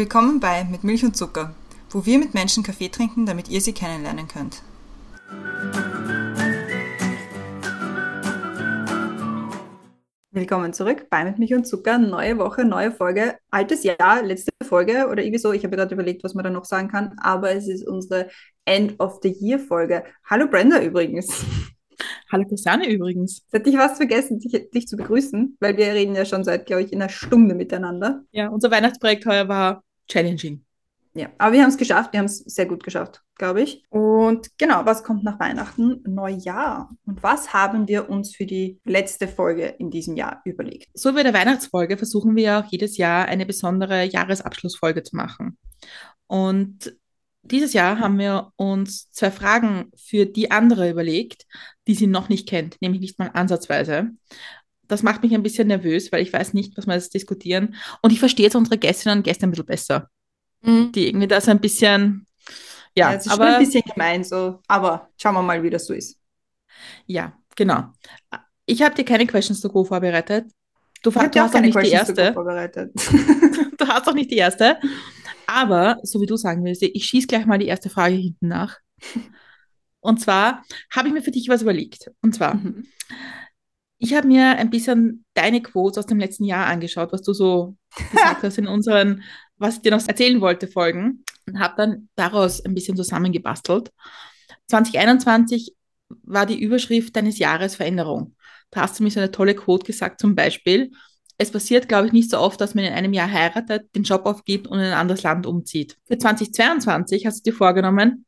Willkommen bei Mit Milch und Zucker, wo wir mit Menschen Kaffee trinken, damit ihr sie kennenlernen könnt. Willkommen zurück bei Mit Milch und Zucker. Neue Woche, neue Folge. Altes Jahr, letzte Folge oder irgendwie so. Ich habe gerade überlegt, was man da noch sagen kann, aber es ist unsere End of the Year Folge. Hallo Brenda übrigens. Hallo Christiane übrigens. Jetzt hätte ich fast vergessen, dich, dich, zu begrüßen, weil wir reden ja schon seit, glaube ich, einer Stunde miteinander. Ja, unser Weihnachtsprojekt heuer war challenging. Ja, aber wir haben es geschafft. Wir haben es sehr gut geschafft, glaube ich. Und genau, was kommt nach Weihnachten? Neujahr. Und was haben wir uns für die letzte Folge in diesem Jahr überlegt? So wie der Weihnachtsfolge versuchen wir auch jedes Jahr eine besondere Jahresabschlussfolge zu machen. Und dieses Jahr haben wir uns zwei Fragen für die andere überlegt, die sie noch nicht kennt, nämlich nicht mal ansatzweise. Das macht mich ein bisschen nervös, weil ich weiß nicht, was wir jetzt diskutieren. Und ich verstehe jetzt unsere Gästinnen und Gäste ein bisschen besser. Mhm. Die irgendwie das ein bisschen, ja. ja es ist aber, schon ein bisschen gemein so, aber schauen wir mal, wie das so ist. Ja, genau. Ich habe dir keine Questions to go vorbereitet. Du, du hast auch nicht die erste. du hast auch nicht die erste. Aber, so wie du sagen willst, ich schieße gleich mal die erste Frage hinten nach. Und zwar habe ich mir für dich was überlegt. Und zwar, mhm. Ich habe mir ein bisschen deine Quotes aus dem letzten Jahr angeschaut, was du so gesagt hast in unseren, was ich dir noch erzählen wollte, Folgen. Und habe dann daraus ein bisschen zusammengebastelt. 2021 war die Überschrift deines Jahres Veränderung. Da hast du mir so eine tolle Quote gesagt, zum Beispiel, es passiert, glaube ich, nicht so oft, dass man in einem Jahr heiratet, den Job aufgibt und in ein anderes Land umzieht. Für 2022 hast du dir vorgenommen,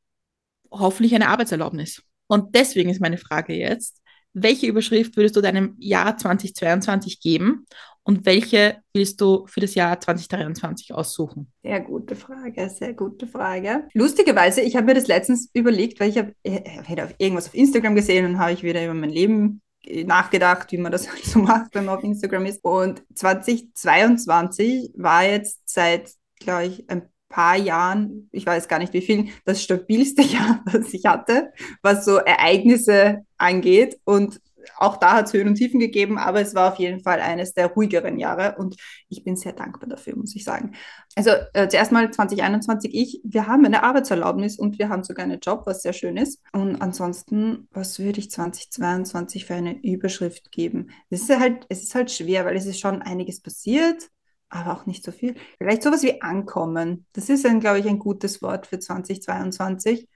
hoffentlich eine Arbeitserlaubnis. Und deswegen ist meine Frage jetzt, welche Überschrift würdest du deinem Jahr 2022 geben und welche willst du für das Jahr 2023 aussuchen? Sehr gute Frage, sehr gute Frage. Lustigerweise, ich habe mir das letztens überlegt, weil ich habe hab irgendwas auf Instagram gesehen und habe ich wieder über mein Leben nachgedacht, wie man das halt so macht, wenn man auf Instagram ist. Und 2022 war jetzt seit, glaube ich, ein paar Jahren, ich weiß gar nicht wie viel, das stabilste Jahr, das ich hatte, was so Ereignisse angeht. Und auch da hat es Höhen und Tiefen gegeben, aber es war auf jeden Fall eines der ruhigeren Jahre und ich bin sehr dankbar dafür, muss ich sagen. Also äh, zuerst mal 2021, ich, wir haben eine Arbeitserlaubnis und wir haben sogar einen Job, was sehr schön ist. Und ansonsten, was würde ich 2022 für eine Überschrift geben? Es ist halt, es ist halt schwer, weil es ist schon einiges passiert, aber auch nicht so viel. Vielleicht sowas wie ankommen. Das ist ein, glaube ich, ein gutes Wort für 2022,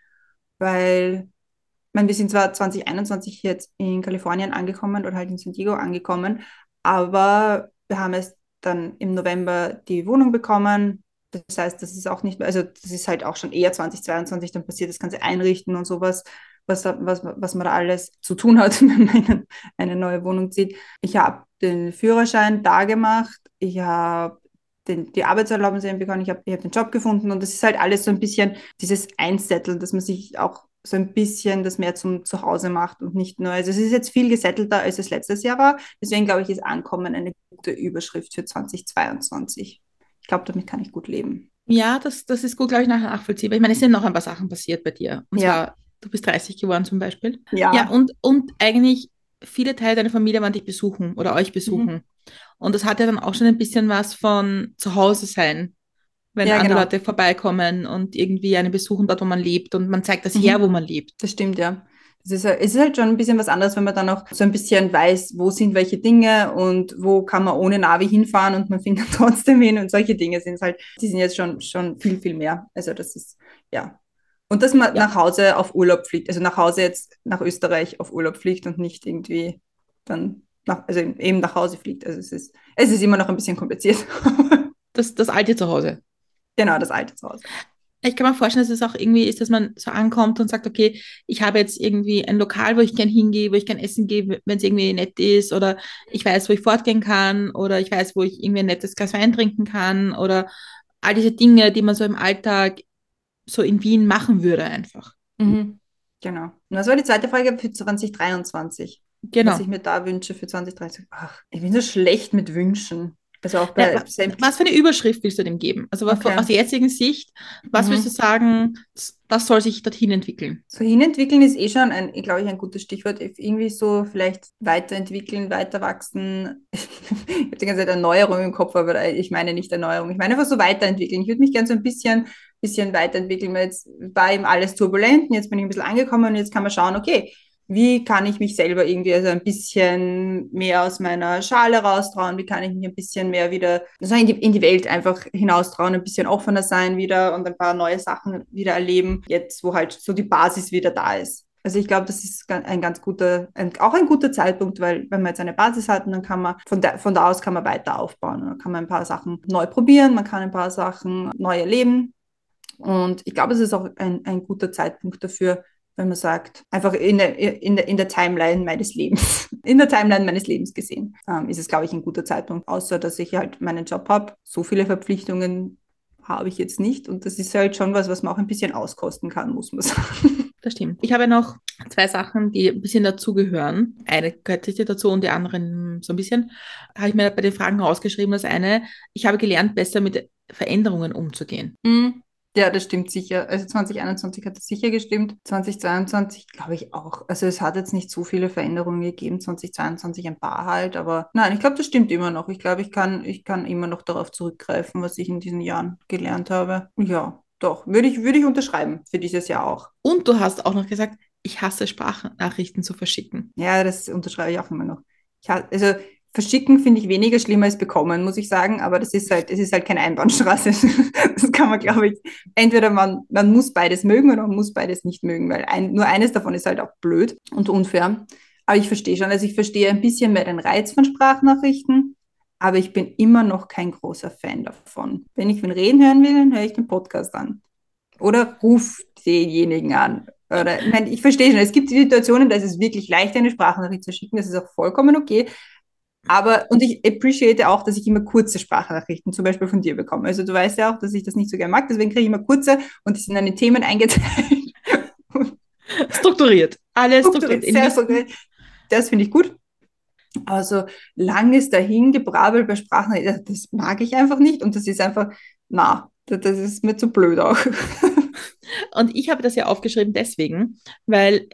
weil meine, wir sind zwar 2021 jetzt in Kalifornien angekommen oder halt in San Diego angekommen, aber wir haben es dann im November die Wohnung bekommen. Das heißt, das ist auch nicht mehr, also das ist halt auch schon eher 2022, dann passiert das ganze Einrichten und sowas, was, was, was man da alles zu tun hat, wenn man eine neue Wohnung zieht. Ich habe den Führerschein da gemacht, ich habe den, die Arbeitserlaubnis bekommen, ich habe ich hab den Job gefunden und das ist halt alles so ein bisschen dieses Einsetteln, dass man sich auch so ein bisschen das mehr zum Zuhause macht und nicht nur, also es ist jetzt viel gesettelter, als es letztes Jahr war. Deswegen glaube ich, ist Ankommen eine gute Überschrift für 2022. Ich glaube, damit kann ich gut leben. Ja, das, das ist gut, glaube ich, nachher nachvollziehbar. Ich meine, es sind noch ein paar Sachen passiert bei dir. Und ja. zwar, du bist 30 geworden zum Beispiel. Ja. Ja, und, und eigentlich viele Teile deiner Familie waren dich besuchen oder euch besuchen. Mhm. Und das hat ja dann auch schon ein bisschen was von Zuhause sein wenn ja, andere genau. Leute vorbeikommen und irgendwie einen besuchen dort, wo man lebt und man zeigt das mhm. her, wo man lebt. Das stimmt, ja. Das ist, es ist halt schon ein bisschen was anderes, wenn man dann auch so ein bisschen weiß, wo sind welche Dinge und wo kann man ohne Navi hinfahren und man findet trotzdem hin und solche Dinge sind es halt, die sind jetzt schon, schon viel, viel mehr. Also das ist, ja. Und dass man ja. nach Hause auf Urlaub fliegt, also nach Hause jetzt nach Österreich auf Urlaub fliegt und nicht irgendwie dann nach, also eben nach Hause fliegt. Also es ist, es ist immer noch ein bisschen kompliziert. das, das alte Zuhause. Genau, das alte Zuhause. Ich kann mir vorstellen, dass es auch irgendwie ist, dass man so ankommt und sagt, okay, ich habe jetzt irgendwie ein Lokal, wo ich gern hingehe, wo ich gern essen gehe, wenn es irgendwie nett ist, oder ich weiß, wo ich fortgehen kann, oder ich weiß, wo ich irgendwie ein nettes Glas Wein trinken kann, oder all diese Dinge, die man so im Alltag so in Wien machen würde einfach. Mhm. Genau. Und das war die zweite Frage für 2023. Genau. Was ich mir da wünsche für 2023. Ach, ich bin so schlecht mit Wünschen Also auch bei ja, was für eine Überschrift willst du dem geben? Also okay. aus der jetzigen Sicht, was mhm. würdest du sagen, was soll sich dorthin entwickeln? So hinentwickeln ist eh schon, ein, glaube ich, ein gutes Stichwort. Irgendwie so vielleicht weiterentwickeln, weiter wachsen. ich habe die ganze Zeit Erneuerung im Kopf, aber ich meine nicht Erneuerung. Ich meine einfach so weiterentwickeln. Ich würde mich gerne so ein bisschen, bisschen weiterentwickeln, weil jetzt war eben alles turbulent und jetzt bin ich ein bisschen angekommen und jetzt kann man schauen, okay, wie kann ich mich selber irgendwie also ein bisschen mehr aus meiner Schale raustrauen, wie kann ich mich ein bisschen mehr wieder also in, die, in die Welt einfach hinaustrauen, ein bisschen offener sein wieder und ein paar neue Sachen wieder erleben, jetzt wo halt so die Basis wieder da ist. Also ich glaube, das ist ein ganz guter, ein, auch ein guter Zeitpunkt, weil wenn man jetzt eine Basis hat, dann kann man von, da, von da aus kann man weiter aufbauen. Dann kann man ein paar Sachen neu probieren, man kann ein paar Sachen neu erleben. Und ich glaube, es ist auch ein, ein guter Zeitpunkt dafür, wenn man sagt, einfach in der, in der, in der Timeline meines Lebens, in der Timeline meines Lebens gesehen, ähm, ist es, glaube ich, ein guter Zeitpunkt. Außer, dass ich halt meinen Job habe. So viele Verpflichtungen habe ich jetzt nicht. Und das ist halt schon was, was man auch ein bisschen auskosten kann, muss man sagen. Das stimmt. Ich habe noch zwei Sachen, die ein bisschen dazugehören. Eine gehört sicher dazu und die anderen so ein bisschen. Habe ich mir bei den Fragen rausgeschrieben. Das eine, ich habe gelernt, besser mit Veränderungen umzugehen. Mhm. Ja, das stimmt sicher. Also 2021 hat es sicher gestimmt. 2022 glaube ich auch. Also es hat jetzt nicht so viele Veränderungen gegeben. 2022 ein paar halt, aber nein, ich glaube, das stimmt immer noch. Ich glaube, ich kann, ich kann immer noch darauf zurückgreifen, was ich in diesen Jahren gelernt habe. Ja, doch, würde ich, würde ich unterschreiben für dieses Jahr auch. Und du hast auch noch gesagt, ich hasse Sprachnachrichten zu verschicken. Ja, das unterschreibe ich auch immer noch. Ich, also Verschicken finde ich weniger schlimm als bekommen, muss ich sagen, aber das ist halt, es ist halt keine Einbahnstraße. Das kann man, glaube ich, entweder man, man muss beides mögen oder man muss beides nicht mögen, weil ein, nur eines davon ist halt auch blöd und unfair. Aber ich verstehe schon, also ich verstehe ein bisschen mehr den Reiz von Sprachnachrichten, aber ich bin immer noch kein großer Fan davon. Wenn ich wen reden hören will, dann höre ich den Podcast an. Oder ruf denjenigen an. Oder, ich, meine, ich verstehe schon, es gibt Situationen, da ist es wirklich leicht, eine Sprachnachricht zu schicken, das ist auch vollkommen okay. Aber, und ich appreciate auch, dass ich immer kurze Sprachnachrichten zum Beispiel von dir bekomme. Also du weißt ja auch, dass ich das nicht so gerne mag, deswegen kriege ich immer kurze und die sind dann in Themen eingeteilt. strukturiert. Alles strukturiert. Sehr strukturiert. Das finde ich gut. Also langes Dahingebrabbel bei Sprachnachrichten, das mag ich einfach nicht und das ist einfach, na, das ist mir zu blöd auch. Und ich habe das ja aufgeschrieben deswegen, weil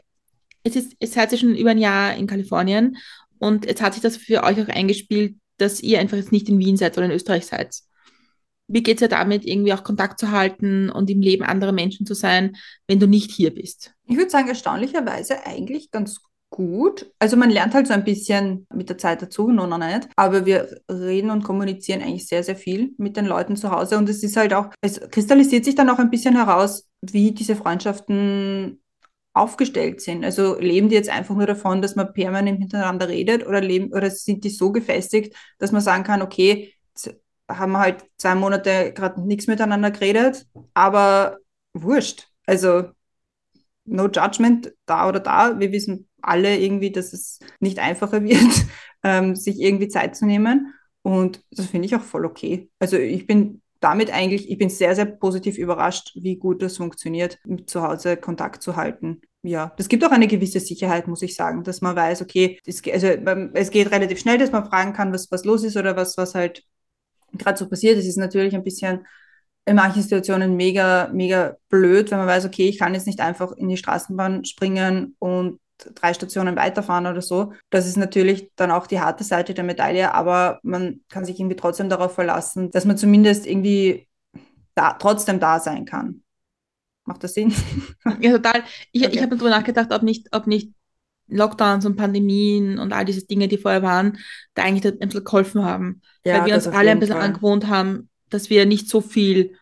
es ist, es hat sich schon über ein Jahr in Kalifornien und jetzt hat sich das für euch auch eingespielt, dass ihr einfach jetzt nicht in Wien seid, sondern in Österreich seid. Wie geht es ja damit, irgendwie auch Kontakt zu halten und im Leben anderer Menschen zu sein, wenn du nicht hier bist? Ich würde sagen, erstaunlicherweise eigentlich ganz gut. Also man lernt halt so ein bisschen mit der Zeit dazu, noch nicht. Aber wir reden und kommunizieren eigentlich sehr, sehr viel mit den Leuten zu Hause. Und es ist halt auch, es kristallisiert sich dann auch ein bisschen heraus, wie diese Freundschaften aufgestellt sind. Also leben die jetzt einfach nur davon, dass man permanent miteinander redet oder leben oder sind die so gefestigt, dass man sagen kann, okay, haben wir halt zwei Monate gerade nichts miteinander geredet, aber wurscht. Also no judgment da oder da. Wir wissen alle irgendwie, dass es nicht einfacher wird, ähm, sich irgendwie Zeit zu nehmen. Und das finde ich auch voll okay. Also ich bin damit eigentlich, ich bin sehr, sehr positiv überrascht, wie gut das funktioniert, mit zu Hause Kontakt zu halten. Ja, das gibt auch eine gewisse Sicherheit, muss ich sagen, dass man weiß, okay, es, also, es geht relativ schnell, dass man fragen kann, was, was los ist oder was, was halt gerade so passiert. Es ist natürlich ein bisschen in manchen Situationen mega, mega blöd, wenn man weiß, okay, ich kann jetzt nicht einfach in die Straßenbahn springen und drei Stationen weiterfahren oder so. Das ist natürlich dann auch die harte Seite der Medaille, aber man kann sich irgendwie trotzdem darauf verlassen, dass man zumindest irgendwie da, trotzdem da sein kann. Macht das Sinn? Ja, total. Ich, okay. ich habe darüber nachgedacht, ob nicht, ob nicht Lockdowns und Pandemien und all diese Dinge, die vorher waren, da eigentlich ein bisschen geholfen haben. Ja, weil wir uns alle ein bisschen Fall. angewohnt haben, dass wir nicht so viel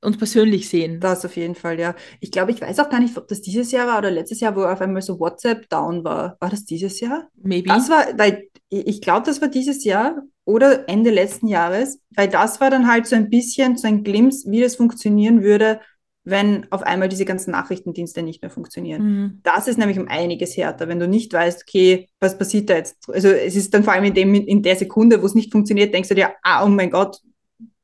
uns persönlich sehen. Das auf jeden Fall, ja. Ich glaube, ich weiß auch gar nicht, ob das dieses Jahr war oder letztes Jahr, wo auf einmal so WhatsApp down war. War das dieses Jahr? Maybe. Das war, weil ich glaube, das war dieses Jahr oder Ende letzten Jahres, weil das war dann halt so ein bisschen so ein Glimpse, wie das funktionieren würde, wenn auf einmal diese ganzen Nachrichtendienste nicht mehr funktionieren. Mhm. Das ist nämlich um einiges härter, wenn du nicht weißt, okay, was passiert da jetzt? Also es ist dann vor allem in, dem, in der Sekunde, wo es nicht funktioniert, denkst du dir, ah, oh mein Gott,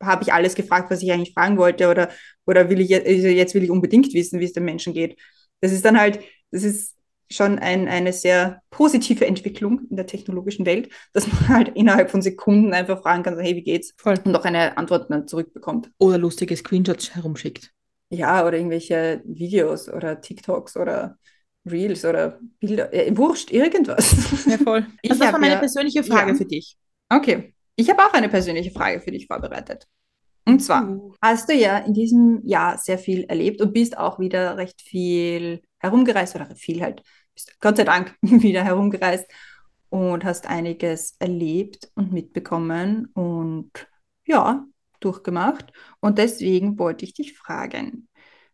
habe ich alles gefragt, was ich eigentlich fragen wollte oder, oder will ich jetzt, also jetzt will ich unbedingt wissen, wie es den Menschen geht. Das ist dann halt, das ist schon ein, eine sehr positive Entwicklung in der technologischen Welt, dass man halt innerhalb von Sekunden einfach fragen kann, so, hey, wie geht's? Voll. Und auch eine Antwort dann zurückbekommt. Oder lustige Screenshots herumschickt. Ja, oder irgendwelche Videos oder TikToks oder Reels oder Bilder. Äh, wurscht, irgendwas. Ja, voll. Also das war meine ja- persönliche Frage ja. für dich. Okay, ich habe auch eine persönliche Frage für dich vorbereitet. Und zwar, Uh. hast du ja in diesem Jahr sehr viel erlebt und bist auch wieder recht viel herumgereist oder viel halt, bist Gott sei Dank wieder herumgereist und hast einiges erlebt und mitbekommen und ja, durchgemacht. Und deswegen wollte ich dich fragen,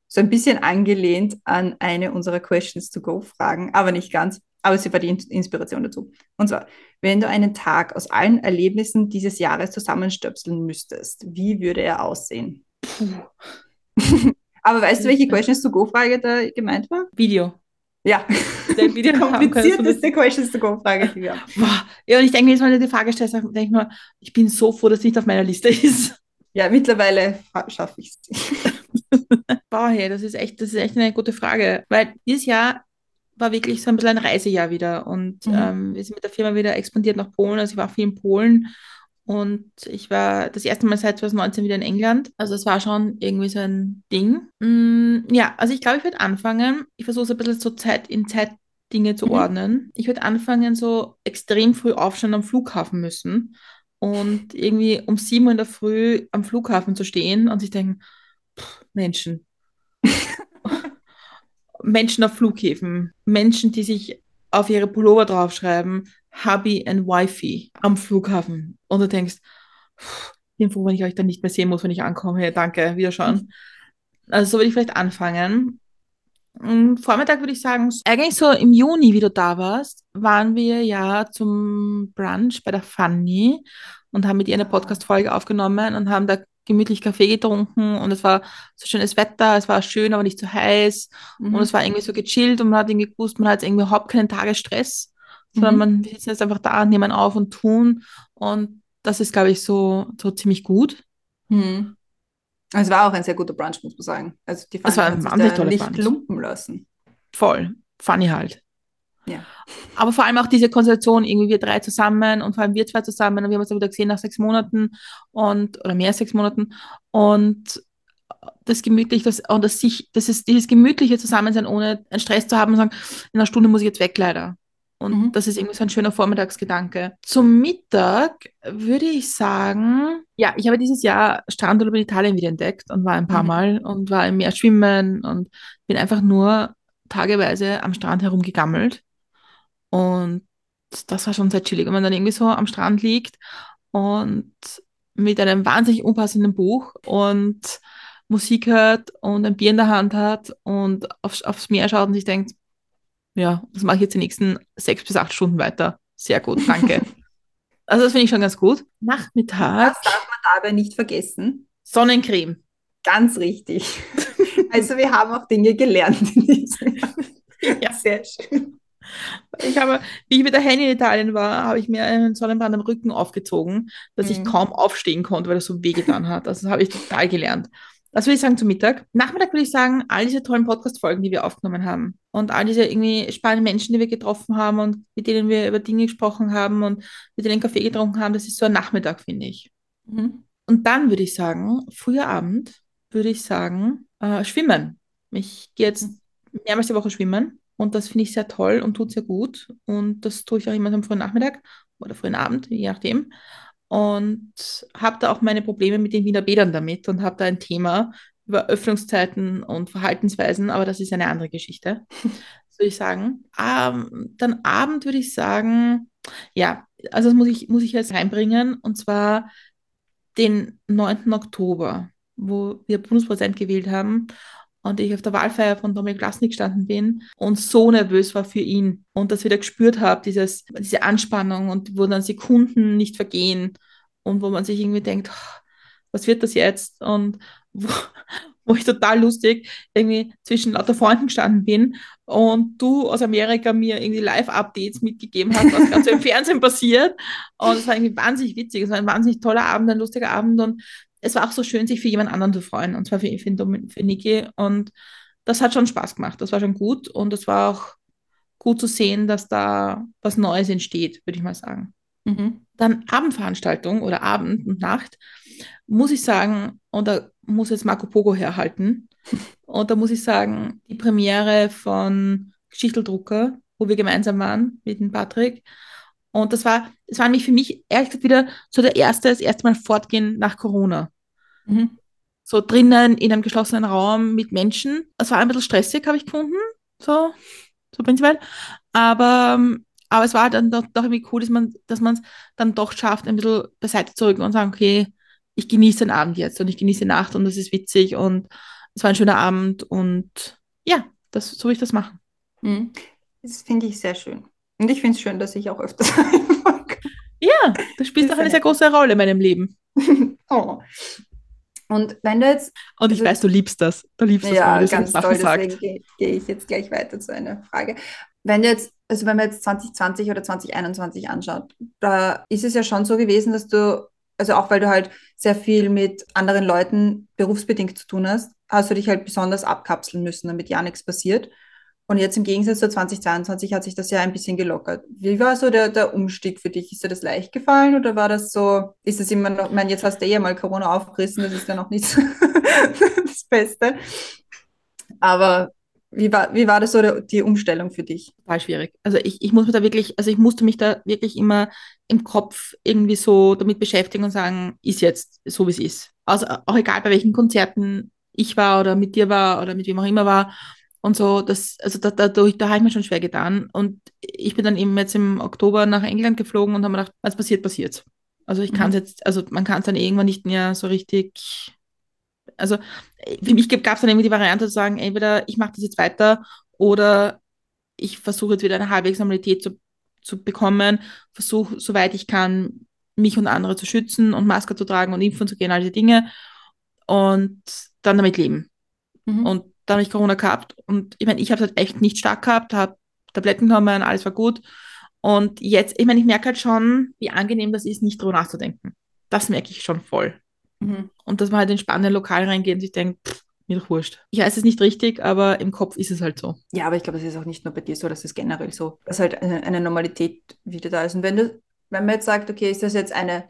so ein bisschen angelehnt an eine unserer Questions to Go Fragen, aber nicht ganz, aber sie war die In- Inspiration dazu. Und zwar, wenn du einen Tag aus allen Erlebnissen dieses Jahres zusammenstöpseln müsstest, wie würde er aussehen? Aber weißt du, welche Questions to Go Frage da gemeint war? Video. Ja, Der Video die komplizierteste Questions to Go Frage, die wir haben. Boah. Ja, und ich denke mir, jetzt mal die Frage stellst, denke ich mir, ich bin so froh, dass es nicht auf meiner Liste ist. Ja, mittlerweile schaffe ich es. Boah, hey, das ist echt, das ist echt eine gute Frage. Weil dieses Jahr war wirklich so ein bisschen ein Reisejahr wieder. Und Mhm. ähm, wir sind mit der Firma wieder expandiert nach Polen. Also ich war viel in Polen. Und ich war das erste Mal seit 2019 wieder in England. Also es war schon irgendwie so ein Ding. Mm, ja, also ich glaube, ich würde anfangen. Ich versuche es ein bisschen so Zeit in Zeit Dinge zu Mhm. ordnen. Ich würde anfangen, so extrem früh aufstehen am Flughafen müssen. Und irgendwie um 7 Uhr in der Früh am Flughafen zu stehen und sich denken, Menschen. Menschen auf Flughäfen, Menschen, die sich auf ihre Pullover draufschreiben, Hubby and Wifey am Flughafen. Und du denkst, bin froh, wenn ich euch dann nicht mehr sehen muss, wenn ich ankomme. Danke, wiederschauen. Also so würde ich vielleicht anfangen. Vormittag würde ich sagen, eigentlich so im Juni, wie du da warst, waren wir ja zum Brunch bei der Fanny und haben mit ihr eine Podcast-Folge aufgenommen und haben da gemütlich Kaffee getrunken und es war so schönes Wetter, es war schön, aber nicht zu heiß Mhm. und es war irgendwie so gechillt und man hat irgendwie gewusst, man hat jetzt irgendwie überhaupt keinen Tagesstress, sondern Mhm. man sitzen jetzt einfach da, nehmen auf und tun und das ist, glaube ich, so, so ziemlich gut. Mhm. Es war auch ein sehr guter Brunch, muss man sagen. Also die Es war Fanny hat sich da nicht Brunch. lumpen lassen. Voll. Funny halt. Ja. Aber vor allem auch diese Konstellation, irgendwie wir drei zusammen und vor allem wir zwei zusammen und wir haben uns dann wieder gesehen nach sechs Monaten und oder mehr als sechs Monaten und das gemütlich, das, und das sich, das ist dieses gemütliche Zusammensein, ohne einen Stress zu haben und sagen, in einer Stunde muss ich jetzt weg, leider. Und Mhm. das ist irgendwie so ein schöner Vormittagsgedanke. Zum Mittag würde ich sagen, ja, ich habe dieses Jahr Strandurlaub in Italien wieder entdeckt und war ein paar Mhm. Mal und war im Meer schwimmen und bin einfach nur tageweise am Strand herumgegammelt. Und das war schon sehr chillig, wenn man dann irgendwie so am Strand liegt und mit einem wahnsinnig unpassenden Buch und Musik hört und ein Bier in der Hand hat und aufs, aufs Meer schaut und sich denkt, ja, das mache ich jetzt die nächsten sechs bis acht Stunden weiter. Sehr gut, danke. also das finde ich schon ganz gut. Nachmittag, Das darf man dabei nicht vergessen. Sonnencreme. Ganz richtig. Also wir haben auch Dinge gelernt in diesem Jahr. Ja. Sehr schön. Ich habe, wie ich mit der Henny in Italien war, habe ich mir einen Sonnenbrand am Rücken aufgezogen, dass ich Mhm. kaum aufstehen konnte, weil das so wehgetan hat. Also das habe ich total gelernt. Das würde ich sagen zu Mittag. Nachmittag würde ich sagen, all diese tollen Podcast-Folgen, die wir aufgenommen haben und all diese irgendwie spannenden Menschen, die wir getroffen haben und mit denen wir über Dinge gesprochen haben und mit denen Kaffee getrunken haben, das ist so ein Nachmittag, finde ich. Mhm. Und dann würde ich sagen, früher Abend würde ich sagen, äh, schwimmen. Ich gehe jetzt mehrmals die Woche schwimmen und das finde ich sehr toll und tut sehr gut. Und das tue ich auch immer am frühen Nachmittag oder frühen Abend, je nachdem. Und habe da auch meine Probleme mit den Wiener Bädern damit und habe da ein Thema über Öffnungszeiten und Verhaltensweisen, aber das ist eine andere Geschichte, würde ich sagen. Ähm, dann Abend würde ich sagen, ja, also das muss ich, muss ich jetzt reinbringen und zwar den 9. Oktober, wo wir Bundespräsident gewählt haben und ich auf der Wahlfeier von Dominik Glasnik gestanden bin und so nervös war für ihn und das wieder gespürt habe, dieses, diese Anspannung und wo dann Sekunden nicht vergehen und wo man sich irgendwie denkt, "Oh, was wird das jetzt? Und wo, wo ich total lustig irgendwie zwischen lauter Freunden gestanden bin und du aus Amerika mir irgendwie Live-Updates mitgegeben hast, was gerade so im Fernsehen passiert. Und es war irgendwie wahnsinnig witzig. Es war ein wahnsinnig toller Abend, ein lustiger Abend und es war auch so schön, sich für jemand anderen zu freuen, und zwar für, für, für Niki. Und das hat schon Spaß gemacht. Das war schon gut und das war auch gut zu sehen, dass da was Neues entsteht, würde ich mal sagen. Mhm. Dann Abendveranstaltung oder Abend und Nacht, muss ich sagen, und da muss jetzt Marco Pogo herhalten. Und da muss ich sagen, die Premiere von Geschichteldrucker, wo wir gemeinsam waren mit dem Patrick. Und das war, das war nämlich für mich ehrlich gesagt wieder so der erste, das erste Mal fortgehen nach Corona. Mhm. So drinnen in einem geschlossenen Raum mit Menschen. Es war ein bisschen stressig, habe ich gefunden. So, so prinzipiell. Aber, aber es war dann doch, doch irgendwie cool, dass man dass es dann doch schafft, ein bisschen beiseite zu rücken und sagen, okay, ich genieße den Abend jetzt und ich genieße die Nacht und das ist witzig und es war ein schöner Abend und ja, das, so will ich das machen. Mhm. Das finde ich sehr schön. Und ich finde es schön, dass ich auch öfters Ja, das spielt auch eine sehr große Rolle in meinem Leben. oh. Und wenn du jetzt. Und ich also, weiß, du liebst das. Du liebst das, ja, wenn du ganz toll, deswegen gehe geh ich jetzt gleich weiter zu einer Frage. Wenn du jetzt, also wenn man jetzt 2020 oder 2021 anschaut, da ist es ja schon so gewesen, dass du, also auch weil du halt sehr viel mit anderen Leuten berufsbedingt zu tun hast, hast du dich halt besonders abkapseln müssen, damit ja nichts passiert. Und jetzt im Gegensatz zu 2022 hat sich das ja ein bisschen gelockert. Wie war so der, der Umstieg für dich? Ist dir das leicht gefallen oder war das so, ist es immer noch, ich meine, jetzt hast du ja mal Corona aufgerissen, das ist ja noch nicht das Beste. Aber wie war, wie war das so der, die Umstellung für dich? War schwierig. Also ich, ich muss mich da wirklich, also ich musste mich da wirklich immer im Kopf irgendwie so damit beschäftigen und sagen, ist jetzt so, wie es ist. Also auch egal bei welchen Konzerten ich war oder mit dir war oder mit wem auch immer war und so, das, also da, dadurch, da habe ich mir schon schwer getan. Und ich bin dann eben jetzt im Oktober nach England geflogen und habe mir gedacht, was passiert, passiert. Also ich kann es mhm. jetzt, also man kann es dann irgendwann nicht mehr so richtig, also für mich gab es dann irgendwie die Variante zu sagen, entweder ich mache das jetzt weiter oder ich versuche jetzt wieder eine halbwegs Normalität zu, zu bekommen, versuche, soweit ich kann, mich und andere zu schützen und Maske zu tragen und impfen zu gehen, all diese Dinge und dann damit leben. Mhm. Und dann habe ich Corona gehabt und ich meine, ich habe es halt echt nicht stark gehabt, habe Tabletten genommen, alles war gut. Und jetzt, ich meine, ich merke halt schon, wie angenehm das ist, nicht drüber nachzudenken. Das merke ich schon voll. Mhm. Und dass man halt in spannende Lokale reingeht und sich denkt, pff, mir doch wurscht. Ich weiß es nicht richtig, aber im Kopf ist es halt so. Ja, aber ich glaube, das ist auch nicht nur bei dir so, das ist generell so, dass halt eine, eine Normalität wieder da ist. Und wenn du, wenn man jetzt sagt, okay, ist das jetzt eine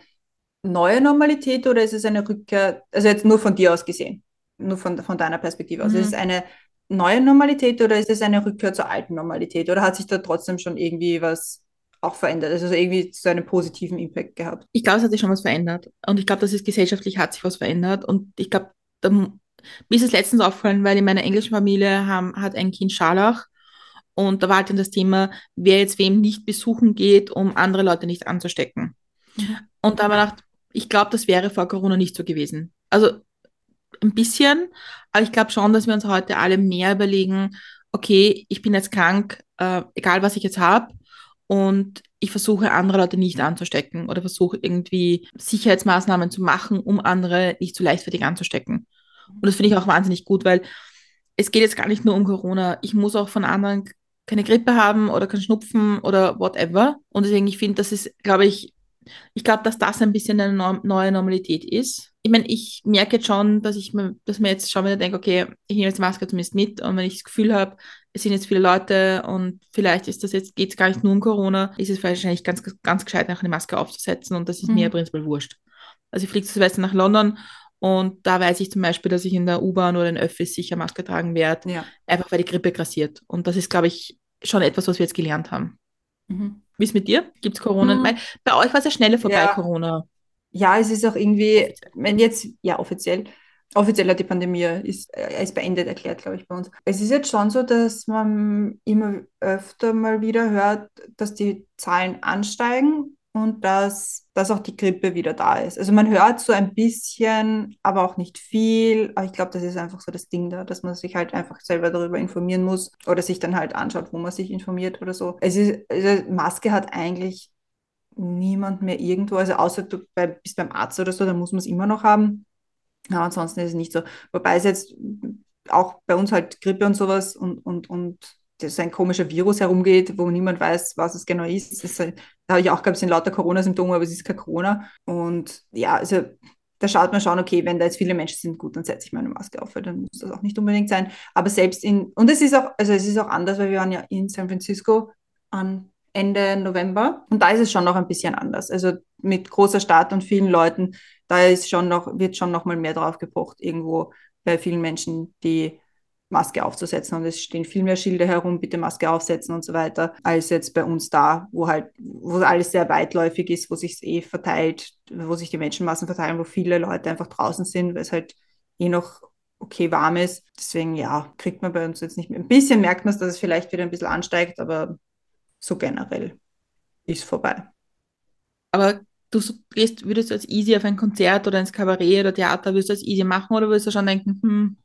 neue Normalität oder ist es eine Rückkehr, also jetzt nur von dir aus gesehen? Nur von, von deiner Perspektive aus. Mhm. Ist es eine neue Normalität oder ist es eine Rückkehr zur alten Normalität? Oder hat sich da trotzdem schon irgendwie was auch verändert? Also irgendwie so einen positiven Impact gehabt? Ich glaube, es hat sich schon was verändert. Und ich glaube, dass es gesellschaftlich hat sich was verändert. Und ich glaube, mir ist es letztens aufgefallen, weil in meiner englischen Familie haben, hat ein Kind Scharlach. Und da war halt dann das Thema, wer jetzt wem nicht besuchen geht, um andere Leute nicht anzustecken. Mhm. Und da habe ich gedacht, ich glaube, das wäre vor Corona nicht so gewesen. Also ein bisschen, aber ich glaube schon, dass wir uns heute alle mehr überlegen, okay, ich bin jetzt krank, äh, egal was ich jetzt habe, und ich versuche andere Leute nicht anzustecken oder versuche irgendwie Sicherheitsmaßnahmen zu machen, um andere nicht zu leichtfertig anzustecken. Und das finde ich auch wahnsinnig gut, weil es geht jetzt gar nicht nur um Corona. Ich muss auch von anderen keine Grippe haben oder keinen Schnupfen oder whatever. Und deswegen, ich finde, das ist, glaube ich, ich glaube, dass das ein bisschen eine neue Normalität ist. Ich meine, ich merke jetzt schon, dass ich mir, dass mir jetzt schon wieder denke, okay, ich nehme jetzt die Maske zumindest mit und wenn ich das Gefühl habe, es sind jetzt viele Leute und vielleicht ist das jetzt, geht es gar nicht nur um Corona, ist es wahrscheinlich ganz, ganz gescheit, nach eine Maske aufzusetzen und das ist mhm. mir prinzipiell wurscht. Also ich fliege zu Silvester nach London und da weiß ich zum Beispiel, dass ich in der U-Bahn oder in Öffis sicher Maske tragen werde, ja. einfach weil die Grippe grassiert. Und das ist, glaube ich, schon etwas, was wir jetzt gelernt haben. Mhm. Wie ist mit dir? Gibt es Corona? Mhm. Bei euch war es ja schneller vorbei, ja. Corona. Ja, es ist auch irgendwie, wenn jetzt, ja, offiziell, offiziell hat die Pandemie ist, äh, ist beendet erklärt, glaube ich, bei uns. Es ist jetzt schon so, dass man immer öfter mal wieder hört, dass die Zahlen ansteigen und dass, dass auch die Grippe wieder da ist. Also man hört so ein bisschen, aber auch nicht viel. Aber ich glaube, das ist einfach so das Ding da, dass man sich halt einfach selber darüber informieren muss oder sich dann halt anschaut, wo man sich informiert oder so. Es ist, also Maske hat eigentlich niemand mehr irgendwo, also außer du bei, bist beim Arzt oder so, dann muss man es immer noch haben. Aber ansonsten ist es nicht so. Wobei es jetzt auch bei uns halt Grippe und sowas und, und, und dass ein komischer Virus herumgeht, wo niemand weiß, was es genau ist. ist halt, da habe ich auch gehabt, es sind lauter Corona-Symptome, aber es ist kein Corona. Und ja, also da schaut man schon, okay, wenn da jetzt viele Menschen sind, gut, dann setze ich meine Maske auf, weil dann muss das auch nicht unbedingt sein. Aber selbst in, und es ist auch, also es ist auch anders, weil wir waren ja in San Francisco an Ende November und da ist es schon noch ein bisschen anders. Also mit großer Stadt und vielen Leuten, da ist schon noch, wird schon noch mal mehr drauf gepocht, irgendwo bei vielen Menschen, die Maske aufzusetzen und es stehen viel mehr Schilder herum, bitte Maske aufsetzen und so weiter, als jetzt bei uns da, wo halt, wo alles sehr weitläufig ist, wo sich eh verteilt, wo sich die Menschenmassen verteilen, wo viele Leute einfach draußen sind, weil es halt eh noch okay warm ist. Deswegen, ja, kriegt man bei uns jetzt nicht mehr. Ein bisschen merkt man es, dass es vielleicht wieder ein bisschen ansteigt, aber so generell ist vorbei. Aber du gehst, würdest du als easy auf ein Konzert oder ins Kabarett oder Theater, würdest du als easy machen oder würdest du schon denken, hm,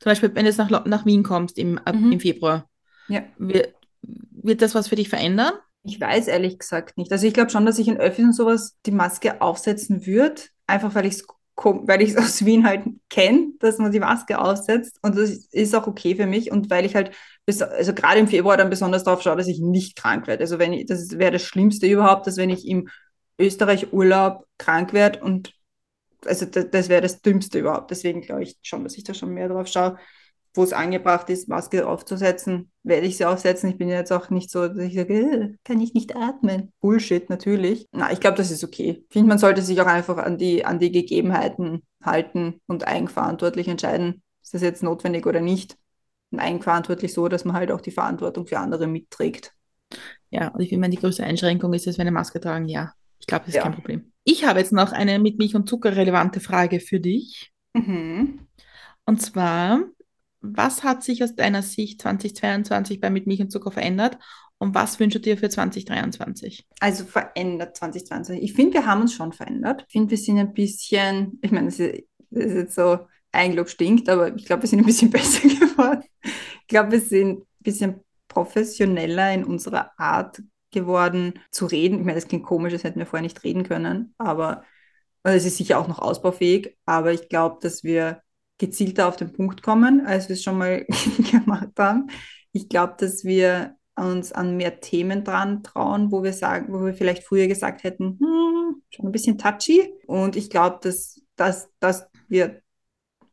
zum Beispiel, wenn du jetzt nach, nach Wien kommst im, mhm. im Februar, ja. wird, wird das was für dich verändern? Ich weiß ehrlich gesagt nicht. Also ich glaube schon, dass ich in Öffis und sowas die Maske aufsetzen würde, einfach weil ich es weil ich es aus Wien halt kenne, dass man die Maske aufsetzt und das ist auch okay für mich und weil ich halt bis, also gerade im Februar dann besonders darauf schaue, dass ich nicht krank werde. Also wenn ich, das wäre das Schlimmste überhaupt, dass wenn ich im Österreich Urlaub krank werde und also das, das wäre das Dümmste überhaupt. Deswegen glaube ich schon, dass ich da schon mehr drauf schaue, wo es angebracht ist, Maske aufzusetzen, werde ich sie aufsetzen. Ich bin jetzt auch nicht so, dass ich sage, äh, kann ich nicht atmen. Bullshit, natürlich. Na, ich glaube, das ist okay. Ich finde, man sollte sich auch einfach an die, an die Gegebenheiten halten und eigenverantwortlich entscheiden, ist das jetzt notwendig oder nicht. Und eigenverantwortlich so, dass man halt auch die Verantwortung für andere mitträgt. Ja, und ich finde, die größte Einschränkung ist, dass wir eine Maske tragen, ja. Ich glaube, das ist ja. kein Problem. Ich habe jetzt noch eine mit Milch und Zucker relevante Frage für dich. Mhm. Und zwar, was hat sich aus deiner Sicht 2022 bei Mit Milch und Zucker verändert und was wünschst du dir für 2023? Also verändert 2022. Ich finde, wir haben uns schon verändert. Ich finde, wir sind ein bisschen, ich meine, das ist, jetzt so, Eigenlob stinkt, aber ich glaube, wir sind ein bisschen besser geworden. Ich glaube, wir sind ein bisschen professioneller in unserer Art geworden zu reden. Ich meine, das klingt komisch, das hätten wir vorher nicht reden können, aber es ist sicher auch noch ausbaufähig, aber ich glaube, dass wir gezielter auf den Punkt kommen, als wir es schon mal gemacht haben. Ich glaube, dass wir uns an mehr Themen dran trauen, wo wir sagen, wo wir vielleicht früher gesagt hätten, hm, schon ein bisschen touchy. Und ich glaube, dass, dass, dass wir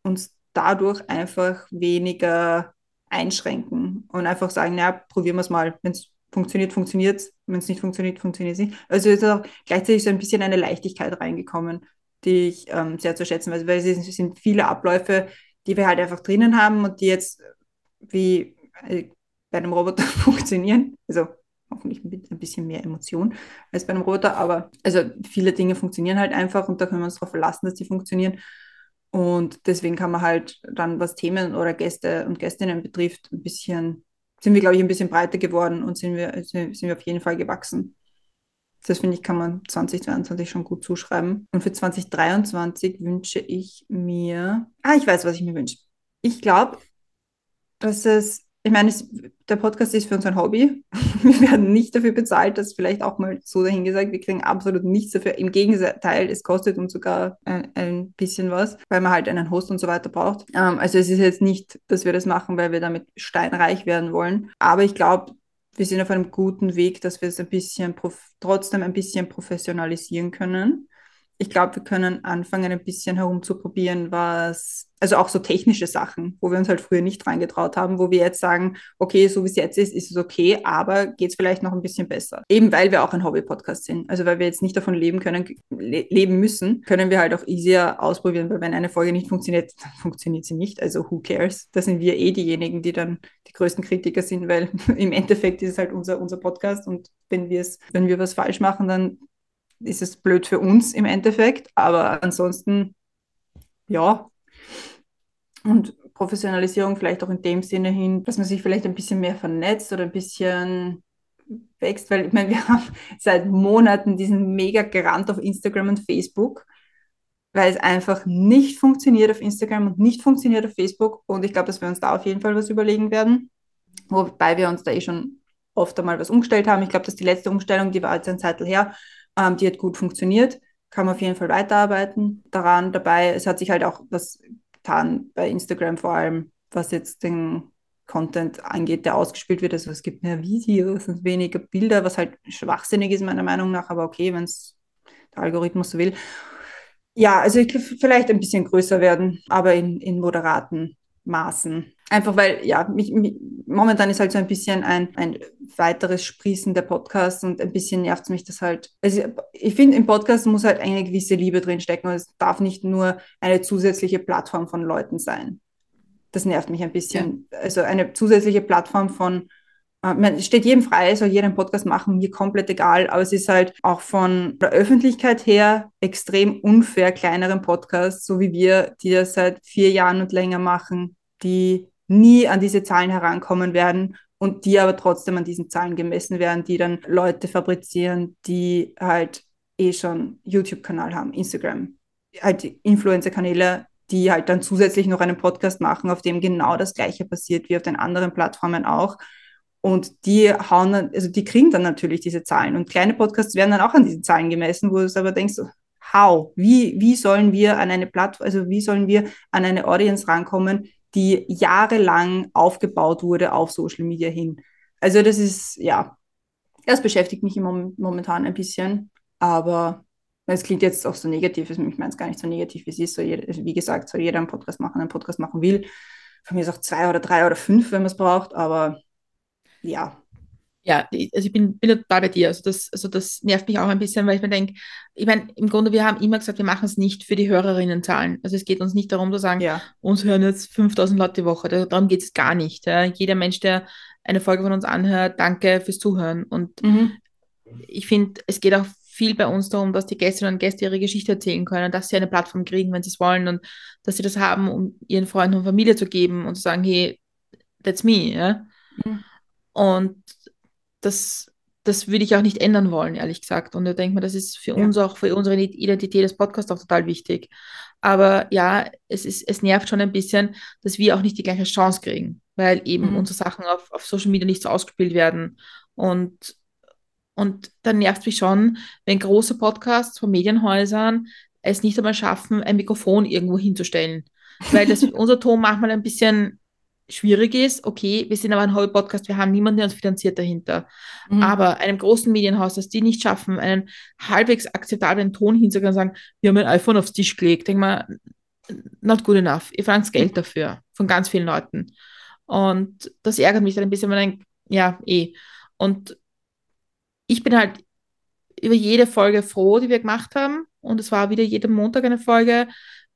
uns dadurch einfach weniger einschränken und einfach sagen, naja, probieren wir es mal. Wenn es funktioniert, funktioniert es. Wenn es nicht funktioniert, funktioniert es nicht. Also ist auch gleichzeitig so ein bisschen eine Leichtigkeit reingekommen, die ich ähm, sehr zu schätzen weiß, weil es sind viele Abläufe, die wir halt einfach drinnen haben und die jetzt wie äh, bei einem Roboter funktionieren. Also hoffentlich mit ein bisschen mehr Emotion als bei einem Roboter, aber also viele Dinge funktionieren halt einfach und da können wir uns darauf verlassen, dass die funktionieren. Und deswegen kann man halt dann, was Themen oder Gäste und Gästinnen betrifft, ein bisschen sind wir, glaube ich, ein bisschen breiter geworden und sind wir, sind wir auf jeden Fall gewachsen. Das finde ich, kann man 2022 schon gut zuschreiben. Und für 2023 wünsche ich mir, ah, ich weiß, was ich mir wünsche. Ich glaube, dass es ich meine, es, der Podcast ist für uns ein Hobby. Wir werden nicht dafür bezahlt, das vielleicht auch mal so dahingesagt. Wir kriegen absolut nichts dafür. Im Gegenteil, es kostet uns sogar ein, ein bisschen was, weil man halt einen Host und so weiter braucht. Ähm, also es ist jetzt nicht, dass wir das machen, weil wir damit steinreich werden wollen. Aber ich glaube, wir sind auf einem guten Weg, dass wir es ein bisschen trotzdem ein bisschen professionalisieren können ich glaube, wir können anfangen, ein bisschen herumzuprobieren, was, also auch so technische Sachen, wo wir uns halt früher nicht reingetraut haben, wo wir jetzt sagen, okay, so wie es jetzt ist, ist es okay, aber geht es vielleicht noch ein bisschen besser. Eben weil wir auch ein Hobby-Podcast sind. Also weil wir jetzt nicht davon leben können, le leben müssen, können wir halt auch easier ausprobieren, weil wenn eine Folge nicht funktioniert, dann funktioniert sie nicht. Also who cares? Da sind wir eh diejenigen, die dann die größten Kritiker sind, weil im Endeffekt ist es halt unser, unser Podcast und wenn wir es, wenn wir was falsch machen, dann ist es blöd für uns im Endeffekt, aber ansonsten, ja. Und Professionalisierung vielleicht auch in dem Sinne hin, dass man sich vielleicht ein bisschen mehr vernetzt oder ein bisschen wächst, weil ich meine, wir haben seit Monaten diesen mega Gerant auf Instagram und Facebook, weil es einfach nicht funktioniert auf Instagram und nicht funktioniert auf Facebook und ich glaube, dass wir uns da auf jeden Fall was überlegen werden, wobei wir uns da eh schon oft einmal was umgestellt haben. Ich glaube, dass die letzte Umstellung, die war jetzt ein Zeitel her, ähm, die hat gut funktioniert, kann man auf jeden Fall weiterarbeiten daran. Dabei, es hat sich halt auch was getan bei Instagram vor allem, was jetzt den Content angeht, der ausgespielt wird. Also es gibt mehr Videos und weniger Bilder, was halt schwachsinnig ist meiner Meinung nach, aber okay, wenn es der Algorithmus so will. Ja, also ich vielleicht ein bisschen größer werden, aber in, in moderaten Maßen. Einfach weil, ja, mich, mich, momentan ist halt so ein bisschen ein, ein weiteres Sprießen der Podcasts und ein bisschen nervt es mich das halt. Also ich finde, im Podcast muss halt eine gewisse Liebe drinstecken und es darf nicht nur eine zusätzliche Plattform von Leuten sein. Das nervt mich ein bisschen. Ja. Also eine zusätzliche Plattform von äh, es steht jedem frei, soll jeder einen Podcast machen, mir komplett egal, aber es ist halt auch von der Öffentlichkeit her extrem unfair, kleineren Podcasts, so wie wir, die das seit vier Jahren und länger machen, die nie an diese Zahlen herankommen werden und die aber trotzdem an diesen Zahlen gemessen werden, die dann Leute fabrizieren, die halt eh schon YouTube-Kanal haben, Instagram, halt Influencer-Kanäle, die halt dann zusätzlich noch einen Podcast machen, auf dem genau das Gleiche passiert wie auf den anderen Plattformen auch. Und die hauen, also die kriegen dann natürlich diese Zahlen. Und kleine Podcasts werden dann auch an diesen Zahlen gemessen, wo du aber denkst, how? Wie, wie sollen wir an eine Plattform, also wie sollen wir an eine Audience rankommen, die jahrelang aufgebaut wurde auf Social Media hin? Also das ist, ja, das beschäftigt mich momentan ein bisschen. Aber es klingt jetzt auch so negativ, ich meine es gar nicht so negativ, wie es ist. So wie gesagt, soll jeder einen Podcast machen, einen Podcast machen will. Von mir ist auch zwei oder drei oder fünf, wenn man es braucht, aber ja. Ja, also ich bin, bin total bei dir. Also das, also das nervt mich auch ein bisschen, weil ich mir denke, ich meine, im Grunde, wir haben immer gesagt, wir machen es nicht für die Hörerinnenzahlen. Also es geht uns nicht darum zu sagen, ja. uns hören jetzt 5000 Leute die Woche. Darum geht es gar nicht. Ja. Jeder Mensch, der eine Folge von uns anhört, danke fürs Zuhören. Und mhm. ich finde, es geht auch viel bei uns darum, dass die Gästinnen und Gäste ihre Geschichte erzählen können, dass sie eine Plattform kriegen, wenn sie es wollen und dass sie das haben, um ihren Freunden und Familie zu geben und zu sagen, hey, that's me. Ja. Mhm. Und das, das würde ich auch nicht ändern wollen, ehrlich gesagt. Und ich denke mir, das ist für ja. uns auch, für unsere Identität des Podcasts auch total wichtig. Aber ja, es, ist, es nervt schon ein bisschen, dass wir auch nicht die gleiche Chance kriegen, weil eben mhm. unsere Sachen auf, auf Social Media nicht so ausgespielt werden. Und, und dann nervt es mich schon, wenn große Podcasts von Medienhäusern es nicht einmal schaffen, ein Mikrofon irgendwo hinzustellen. Weil das unser Ton manchmal ein bisschen schwierig ist, okay, wir sind aber ein Hobby-Podcast, wir haben niemanden, der uns finanziert dahinter. Mhm. Aber einem großen Medienhaus, dass die nicht schaffen, einen halbwegs akzeptablen Ton hinzugehen und sagen, wir haben ein iPhone aufs Tisch gelegt, denk mal, not good enough. Ihr verlangt Geld dafür von ganz vielen Leuten. Und das ärgert mich dann ein bisschen, wenn man denkt, ja, eh. Und ich bin halt über jede Folge froh, die wir gemacht haben. Und es war wieder jeden Montag eine Folge,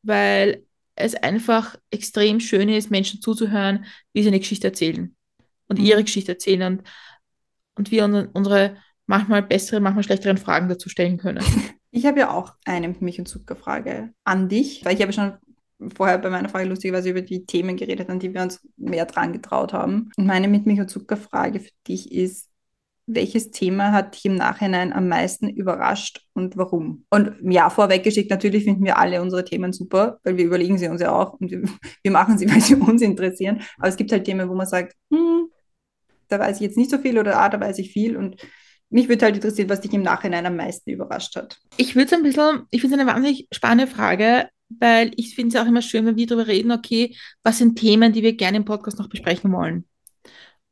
weil es einfach extrem schön ist, Menschen zuzuhören, wie sie eine Geschichte erzählen und mhm. ihre Geschichte erzählen und, und wir unsere manchmal besseren, manchmal schlechteren Fragen dazu stellen können. Ich habe ja auch eine Mich- und Zucker-Frage an dich, weil ich habe schon vorher bei meiner Frage lustigerweise über die Themen geredet, an die wir uns mehr dran getraut haben. Und meine Mit Mich- und Zucker-Frage für dich ist, welches Thema hat dich im Nachhinein am meisten überrascht und warum? Und ja, vorweggeschickt, natürlich finden wir alle unsere Themen super, weil wir überlegen sie uns ja auch und wir, machen sie, weil sie uns interessieren. Aber es gibt halt Themen, wo man sagt, hm, da weiß ich jetzt nicht so viel oder ah, da weiß ich viel und mich würde halt interessieren, was dich im Nachhinein am meisten überrascht hat. Ich würde es ein bisschen, ich finde es eine wahnsinnig spannende Frage, weil ich finde es auch immer schön, wenn wir darüber reden, okay, was sind Themen, die wir gerne im Podcast noch besprechen wollen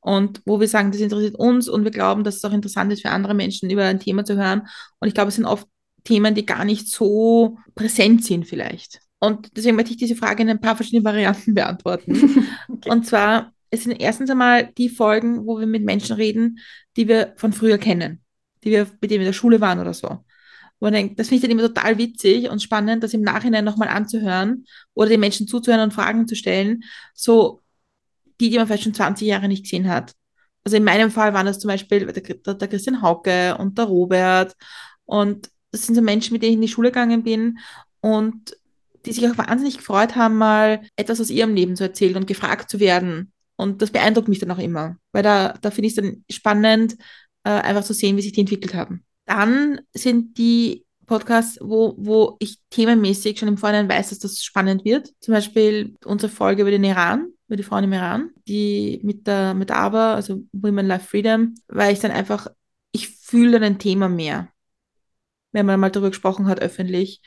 und wo wir sagen, das interessiert uns und wir glauben, dass es auch interessant ist für andere Menschen, über ein Thema zu hören. Und ich glaube, es sind oft Themen, die gar nicht so präsent sind vielleicht. Und deswegen möchte ich diese Frage in ein paar verschiedene Varianten beantworten. okay. Und zwar, es sind erstens einmal die Folgen, wo wir mit Menschen reden, die wir von früher kennen, die wir, mit denen wir in der Schule waren oder so. Wo man denkt, das finde ich dann immer total witzig und spannend, das im Nachhinein nochmal anzuhören oder den Menschen zuzuhören und Fragen zu stellen. So, die, die man vielleicht schon 20 Jahre nicht gesehen hat. Also in meinem Fall waren das zum Beispiel der, der Christian Hauke und der Robert. Und das sind so Menschen, mit denen ich in die Schule gegangen bin und die sich auch wahnsinnig gefreut haben, mal etwas aus ihrem Leben zu erzählen und gefragt zu werden. Und das beeindruckt mich dann auch immer, weil da, da finde ich es dann spannend, äh, einfach zu sehen, wie sich die entwickelt haben. Dann sind die Podcasts, wo, wo ich themenmäßig schon im Vorhinein weiß, dass das spannend wird. Zum Beispiel unsere Folge über den Iran über die Frauen im Iran, die mit der, mit ABBA, also Women Life Freedom, weil ich dann einfach, ich fühle ein Thema mehr, wenn man mal darüber gesprochen hat öffentlich.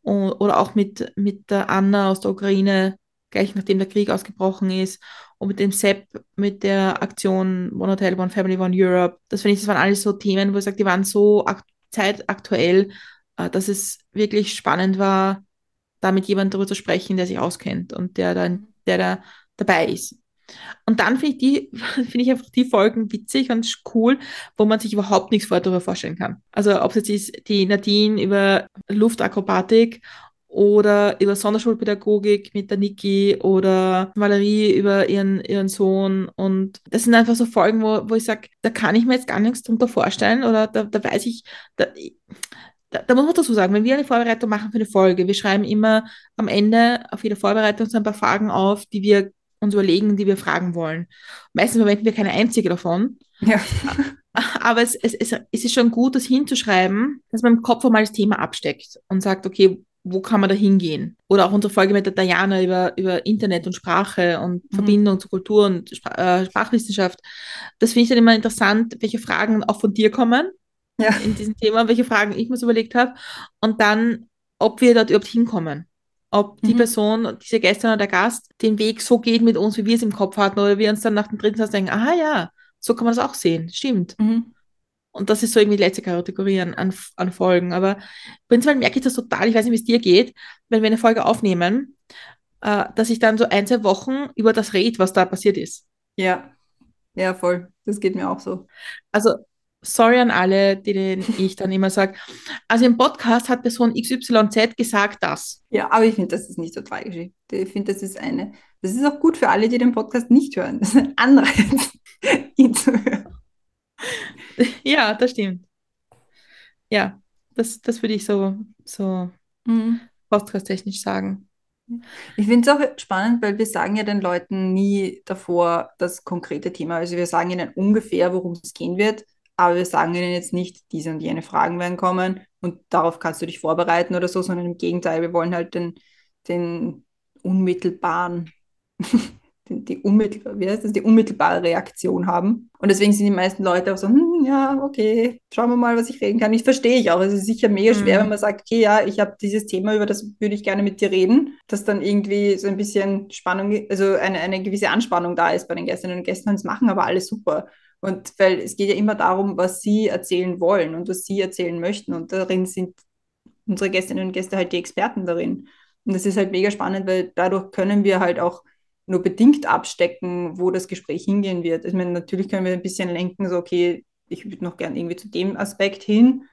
Und, oder auch mit, mit der Anna aus der Ukraine, gleich nachdem der Krieg ausgebrochen ist. Und mit dem Sepp, mit der Aktion One Hotel, One Family, One Europe. Das finde ich, das waren alles so Themen, wo ich sage, die waren so ak zeitaktuell, äh, dass es wirklich spannend war, da mit jemandem darüber zu sprechen, der sich auskennt und der dann, der da dabei ist. Und dann finde ich die, finde ich einfach die Folgen witzig und cool, wo man sich überhaupt nichts vorher darüber vorstellen kann. Also ob es jetzt ist die Nadine über Luftakrobatik oder über Sonderschulpädagogik mit der Niki oder Valerie über ihren, ihren Sohn. Und das sind einfach so Folgen, wo, wo ich sage, da kann ich mir jetzt gar nichts drunter vorstellen oder da, da weiß ich, da, da, da, muss man dazu sagen, wenn wir eine Vorbereitung machen für eine Folge, wir schreiben immer am Ende auf jede Vorbereitung so ein paar Fragen auf, die wir uns überlegen, die wir fragen wollen. Meistens verwenden wir keine einzige davon. Ja. Aber es, es, es, es ist schon gut, das hinzuschreiben, dass man im Kopf einmal das Thema absteckt und sagt, okay, wo kann man da hingehen? Oder auch unsere Folge mit der Diana über, über Internet und Sprache und mhm. Verbindung zu Kultur und Spr äh, Sprachwissenschaft. Das finde ich dann immer interessant, welche Fragen auch von dir kommen ja. in diesem Thema, welche Fragen ich mir so überlegt habe und dann, ob wir dort überhaupt hinkommen. Ob die mhm. Person, diese Gästin oder der Gast, den Weg so geht mit uns, wie wir es im Kopf hatten, oder wir uns dann nach dem dritten Satz denken, aha ja, so kann man das auch sehen, stimmt. Mhm. Und das ist so irgendwie die letzte Kategorie an, an, an Folgen. Aber prinzipiell merke ich das total, ich weiß nicht, wie es dir geht, wenn wir eine Folge aufnehmen, äh, dass ich dann so ein, zwei Wochen über das rede, was da passiert ist. Ja, ja, voll. Das geht mir auch so. Also, sorry an alle, denen ich dann immer sage, also im Podcast hat Person XYZ gesagt das. Ja, aber ich finde, das ist nicht so tragisch. Ich finde, das ist eine, das ist auch gut für alle, die den Podcast nicht hören. Das ist ein Anreiz, ihn zu hören. ja, das stimmt. Ja, das, das würde ich so, so mhm. podcast-technisch sagen. Ich finde es auch spannend, weil wir sagen ja den Leuten nie davor das konkrete Thema. Also wir sagen ihnen ungefähr, worum es gehen wird, aber wir sagen ihnen jetzt nicht, diese und jene Fragen werden kommen und darauf kannst du dich vorbereiten oder so, sondern im Gegenteil, wir wollen halt den, den unmittelbaren die, die, unmittelbar, wie heißt das, die unmittelbare Reaktion haben. Und deswegen sind die meisten Leute auch so, hm, ja, okay, schauen wir mal, was ich reden kann. Ich verstehe ich auch. Es ist sicher mega schwer, mhm. wenn man sagt, okay, ja, ich habe dieses Thema, über das würde ich gerne mit dir reden, dass dann irgendwie so ein bisschen Spannung, also eine, eine gewisse Anspannung da ist bei den Gästinnen und Gästen. Und es machen aber alles super. Und weil es geht ja immer darum, was sie erzählen wollen und was sie erzählen möchten. Und darin sind unsere Gästinnen und Gäste halt die Experten darin. Und das ist halt mega spannend, weil dadurch können wir halt auch nur bedingt abstecken, wo das Gespräch hingehen wird. Ich meine, natürlich können wir ein bisschen lenken, so, okay, ich würde noch gern irgendwie zu dem Aspekt hin.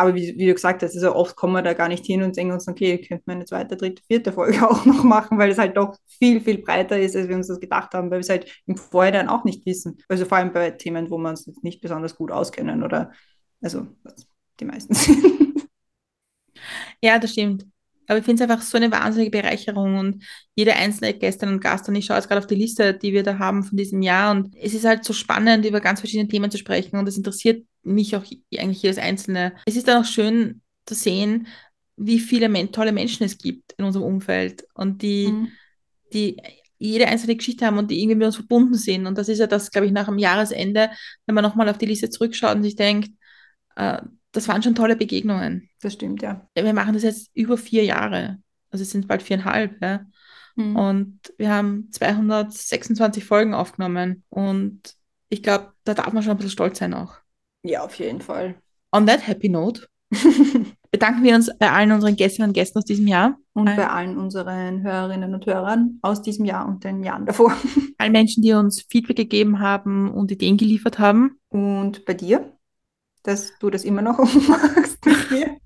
Aber wie, wie du gesagt hast, also oft kommen wir da gar nicht hin und denken uns, okay, könnte man eine zweite, dritte, vierte Folge auch noch machen, weil es halt doch viel, viel breiter ist, als wir uns das gedacht haben, weil wir es halt im Vorhinein auch nicht wissen. Also vor allem bei Themen, wo wir uns nicht besonders gut auskennen oder, also die meisten sind. Ja, das stimmt. Aber ich finde es einfach so eine wahnsinnige Bereicherung und jede einzelne Gästin und Gast, und ich schaue jetzt gerade auf die Liste, die wir da haben von diesem Jahr und es ist halt so spannend, über ganz verschiedene Themen zu sprechen und es interessiert mich auch eigentlich jedes Einzelne. Es ist dann auch schön zu sehen, wie viele tolle Menschen es gibt in unserem Umfeld und die, mhm. die jede einzelne Geschichte haben und die irgendwie mit uns verbunden sind. Und das ist ja das, glaube ich, nach dem Jahresende, wenn man nochmal auf die Liste zurückschaut und sich denkt, äh, das waren schon tolle Begegnungen. Das stimmt, ja. Wir machen das jetzt über vier Jahre. Also es sind bald viereinhalb, ja. Mhm. Und wir haben 226 Folgen aufgenommen. Und ich glaube, da darf man schon ein bisschen stolz sein auch. Ja, auf jeden Fall. On that happy note bedanken wir uns bei allen unseren Gästinnen und Gästen aus diesem Jahr. Und bei allen unseren Hörerinnen und Hörern aus diesem Jahr und den Jahren davor. Allen Menschen, die uns Feedback gegeben haben und Ideen geliefert haben. Und bei dir? dass du das immer noch machst mit mir.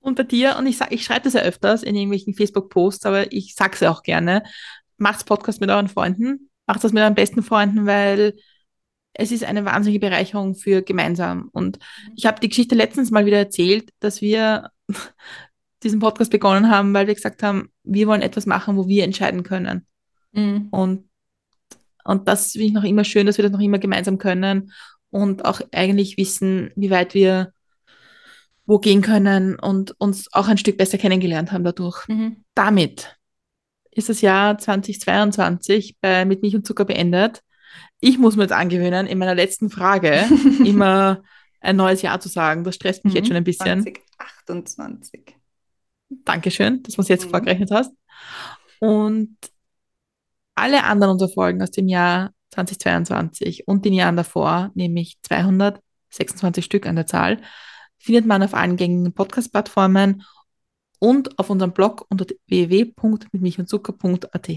Und bei dir, und ich, sag, ich schreibe das ja öfters in irgendwelchen Facebook-Posts, aber ich sage es ja auch gerne, macht Podcast mit euren Freunden, macht das mit euren besten Freunden, weil es ist eine wahnsinnige Bereicherung für gemeinsam. Und ich habe die Geschichte letztens mal wieder erzählt, dass wir diesen Podcast begonnen haben, weil wir gesagt haben, wir wollen etwas machen, wo wir entscheiden können. Mhm. Und, und das finde ich noch immer schön, dass wir das noch immer gemeinsam können und auch eigentlich wissen, wie weit wir wo gehen können und uns auch ein Stück besser kennengelernt haben dadurch. Mhm. Damit ist das Jahr 2022 bei Mit Milch und Zucker beendet. Ich muss mir jetzt angewöhnen, in meiner letzten Frage immer ein neues Jahr zu sagen. Das stresst mich mhm. jetzt schon ein bisschen. 2028. Dankeschön, dass du es jetzt mhm. vorgerechnet hast. Und alle anderen unserer Folgen aus dem Jahr 2022 und den Jahren davor, nämlich 226 Stück an der Zahl, findet man auf allen gängigen Podcast-Plattformen und auf unserem Blog unter www.mitmilchundzucker.at.